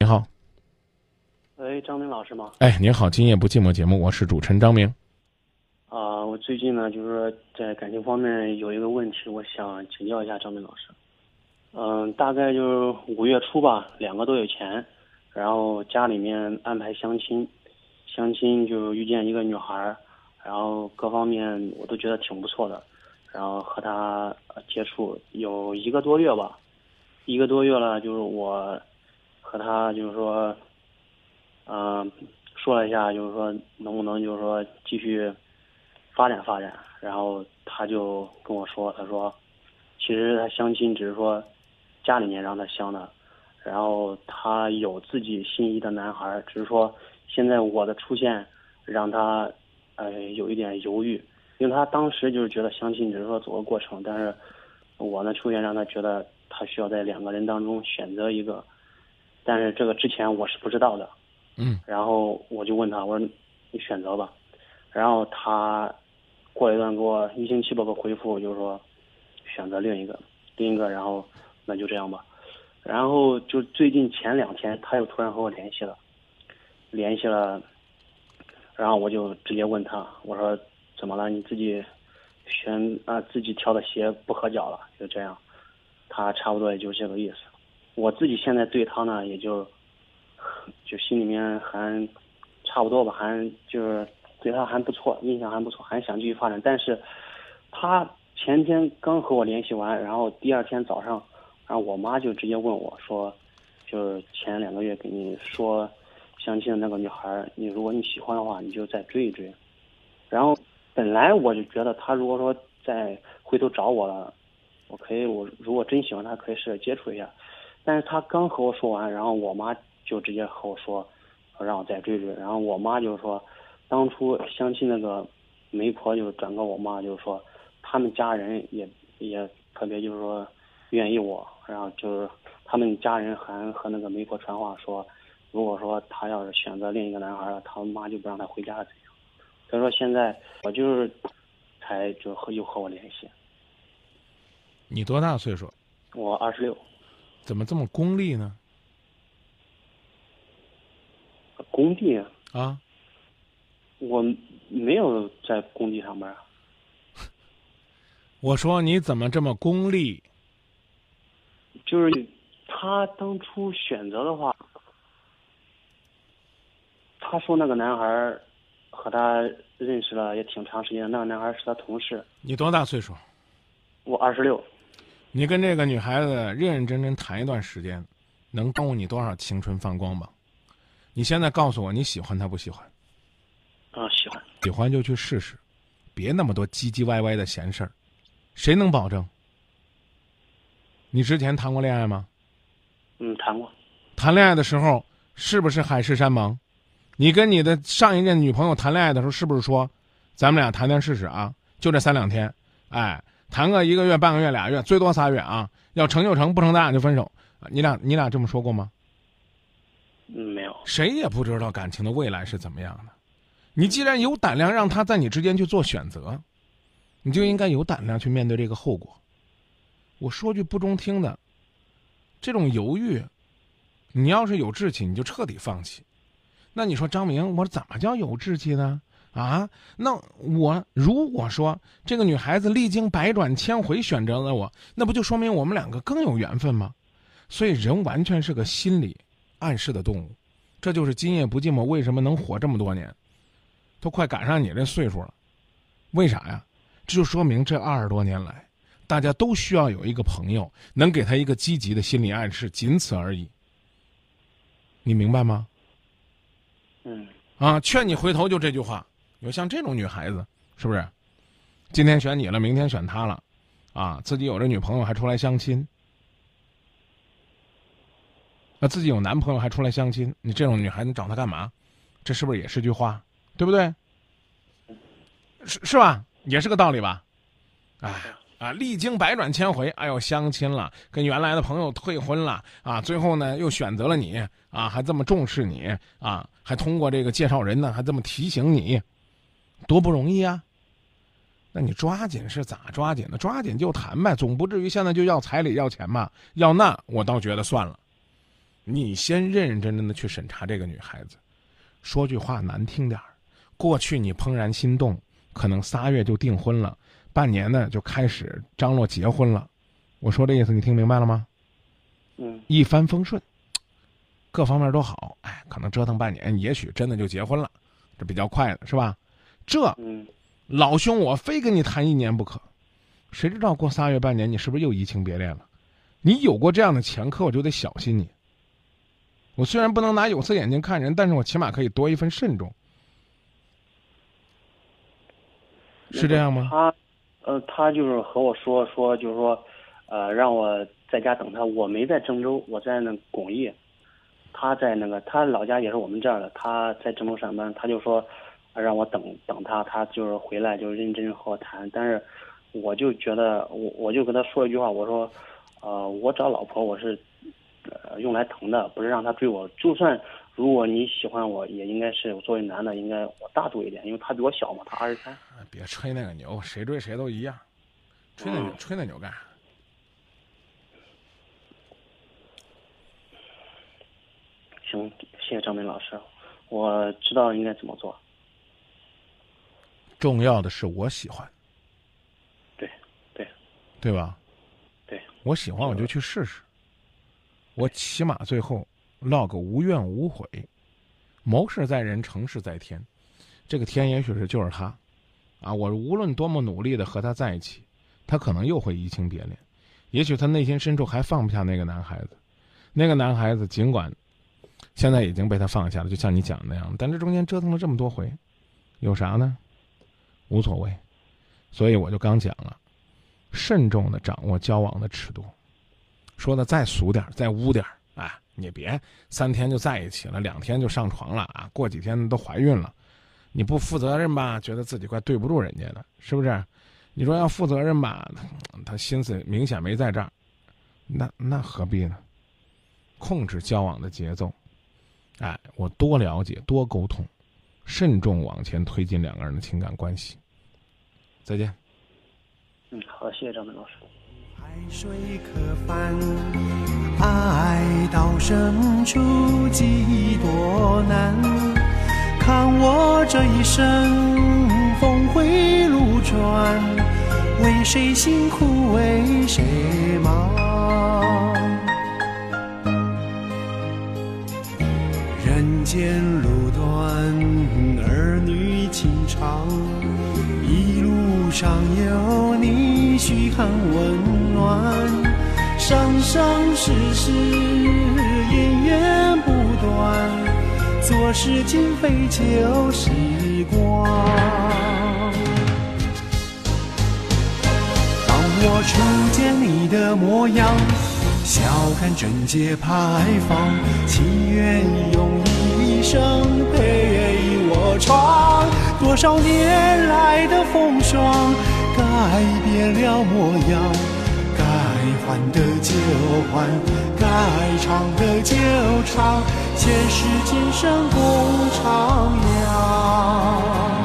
你好，喂，张明老师吗？哎，您好，今夜不寂寞节目，我是主持人张明。啊、我最近呢，就是说在感情方面有一个问题，我想请教一下张明老师。嗯，大概就是五月初吧，两个多月前，然后家里面安排相亲，相亲就遇见一个女孩儿，然后各方面我都觉得挺不错的，然后和她呃接触有一个多月吧，一个多月了，就是我和他就是说，嗯、说了一下，就是说能不能就是说继续发展发展，然后他就跟我说，他说，其实他相亲只是说家里面让他相的，然后他有自己心仪的男孩，只是说现在我的出现让他呃有一点犹豫，因为他当时就是觉得相亲只是说走个过程，但是我呢出现让他觉得他需要在两个人当中选择一个，但是这个之前我是不知道的，嗯，然后我就问他，我说你选择吧，然后他过一段给我一星期吧个回复，就是说选择另一个，另一个，然后那就这样吧。然后就最近前两天，他又突然和我联系了，联系了，然后我就直接问他，我说怎么了？你自己选啊自己挑的鞋不合脚了，就这样。他差不多也就这个意思。我自己现在对他呢，也就就心里面还差不多吧，还就是对他还不错，印象还不错，还想继续发展。但是他前天刚和我联系完，然后第二天早上，然后我妈就直接问我说，就是前两个月给你说相亲的那个女孩，你如果你喜欢的话，你就再追一追。然后本来我就觉得他如果说再回头找我了，我可以，我如果真喜欢他，可以试着接触一下。但是他刚和我说完，然后我妈就直接和我说，说让我再追追。然后我妈就是说，当初相亲那个媒婆就转告我妈，就是说他们家人也也特别就是说愿意我，然后就是他们家人还和那个媒婆传话说，如果说他要是选择另一个男孩了，他妈就不让他回家怎样。所以说现在我就是才就和又和我联系，你多大岁数？我二十六，怎么这么功利呢？工地啊，啊我没有在工地上班。我说你怎么这么功利？就是他当初选择的话，他说那个男孩儿和他认识了也挺长时间，那个男孩是他同事。你多大岁数？我二十六，你跟这个女孩子认认真真谈一段时间，能耽误你多少青春放光吧？你现在告诉我你喜欢她不喜欢？啊，喜欢。喜欢就去试试，别那么多唧唧歪歪的闲事儿。谁能保证？你之前谈过恋爱吗？嗯，谈过。谈恋爱的时候是不是海誓山盟？你跟你的上一任女朋友谈恋爱的时候，是不是说，咱们俩谈谈试试啊？就这三两天，哎，谈个一个月、半个月、俩月，最多仨月啊！要成就成，不成咱俩就分手。你俩你俩这么说过吗？嗯，没有。谁也不知道感情的未来是怎么样的。你既然有胆量让他在你之间去做选择，你就应该有胆量去面对这个后果。我说句不中听的，这种犹豫，你要是有志气，你就彻底放弃。那你说张明，我怎么叫有志气呢？啊，那我如果说这个女孩子历经百转千回选择了我，那不就说明我们两个更有缘分吗？所以人完全是个心理暗示的动物，这就是今夜不寂寞为什么能活这么多年，都快赶上你这岁数了，为啥呀？这就说明这二十多年来，大家都需要有一个朋友能给他一个积极的心理暗示，仅此而已。你明白吗？嗯啊，劝你回头就这句话。有像这种女孩子，是不是？今天选你了，明天选他了，啊，自己有着女朋友还出来相亲，那自己有男朋友还出来相亲，你这种女孩子找他干嘛？这是不是也是句话？对不对？是是吧？也是个道理吧？哎啊，历经百转千回，哎呦，相亲了，跟原来的朋友退婚了啊，最后呢又选择了你啊，还这么重视你啊，还通过这个介绍人呢，还这么提醒你，多不容易啊！那你抓紧是咋抓紧的？抓紧就谈呗，总不至于现在就要彩礼要钱吧？要那我倒觉得算了。你先认认真真的去审查这个女孩子。说句话难听点儿，过去你怦然心动，可能仨月就订婚了，半年呢就开始张罗结婚了。我说这意思你听明白了吗？嗯一帆风顺，各方面都好，哎，可能折腾半年，也许真的就结婚了，这比较快的是吧？这嗯老兄我非跟你谈一年不可，谁知道过仨月半年你是不是又移情别恋了？你有过这样的前科，我就得小心你。我虽然不能拿有色眼镜看人，但是我起码可以多一份慎重，是这样吗？他，呃，他就是和我说说，就是说，呃，让我在家等他。我没在郑州，我在那巩义，他在那个他老家也是我们这儿的，他在郑州上班。他就说，呃让我等等他，他就是回来就认真和我谈。但是，我就觉得我我就跟他说一句话，我说，呃，我找老婆我是，呃，用来疼的，不是让他追我。就算如果你喜欢我，也应该是作为男的应该我大度一点，因为他比我小嘛，他二十三。哎别吹那个牛，谁追谁都一样，吹那牛、嗯吹那牛干啥？行，谢谢张明老师，我知道应该怎么做。重要的是我喜欢，对，对，对吧？对，我喜欢我就去试试，我起码最后落个无怨无悔。谋事在人，成事在天，这个天也许是就是他，啊，我无论多么努力的和他在一起，他可能又会移情别恋，也许他内心深处还放不下那个男孩子，那个男孩子尽管现在已经被他放下了，就像你讲的那样，但这中间折腾了这么多回，有啥呢？无所谓，所以我就刚讲了，慎重的掌握交往的尺度。说的再俗点再污点啊，你别三天就在一起了，两天就上床了啊，过几天都怀孕了，你不负责任吧，觉得自己怪对不住人家的，是不是？你说要负责任吧，他心思明显没在这儿，那那何必呢？控制交往的节奏，哎，我多了解，多沟通，慎重往前推进两个人的情感关系。再见。嗯，好，谢谢张明老师。海水可翻，爱到深处几多难。看我这一生峰回路转，为谁辛苦为谁忙？人间路上有你嘘寒问暖，生生世世姻缘不断，做事情费旧时光。当我初见你的模样，笑看贞洁牌坊，情愿用一生陪我闯。多少年来的风霜，改变了模样，该还的就还，该唱的就唱，前世今生共徜徉。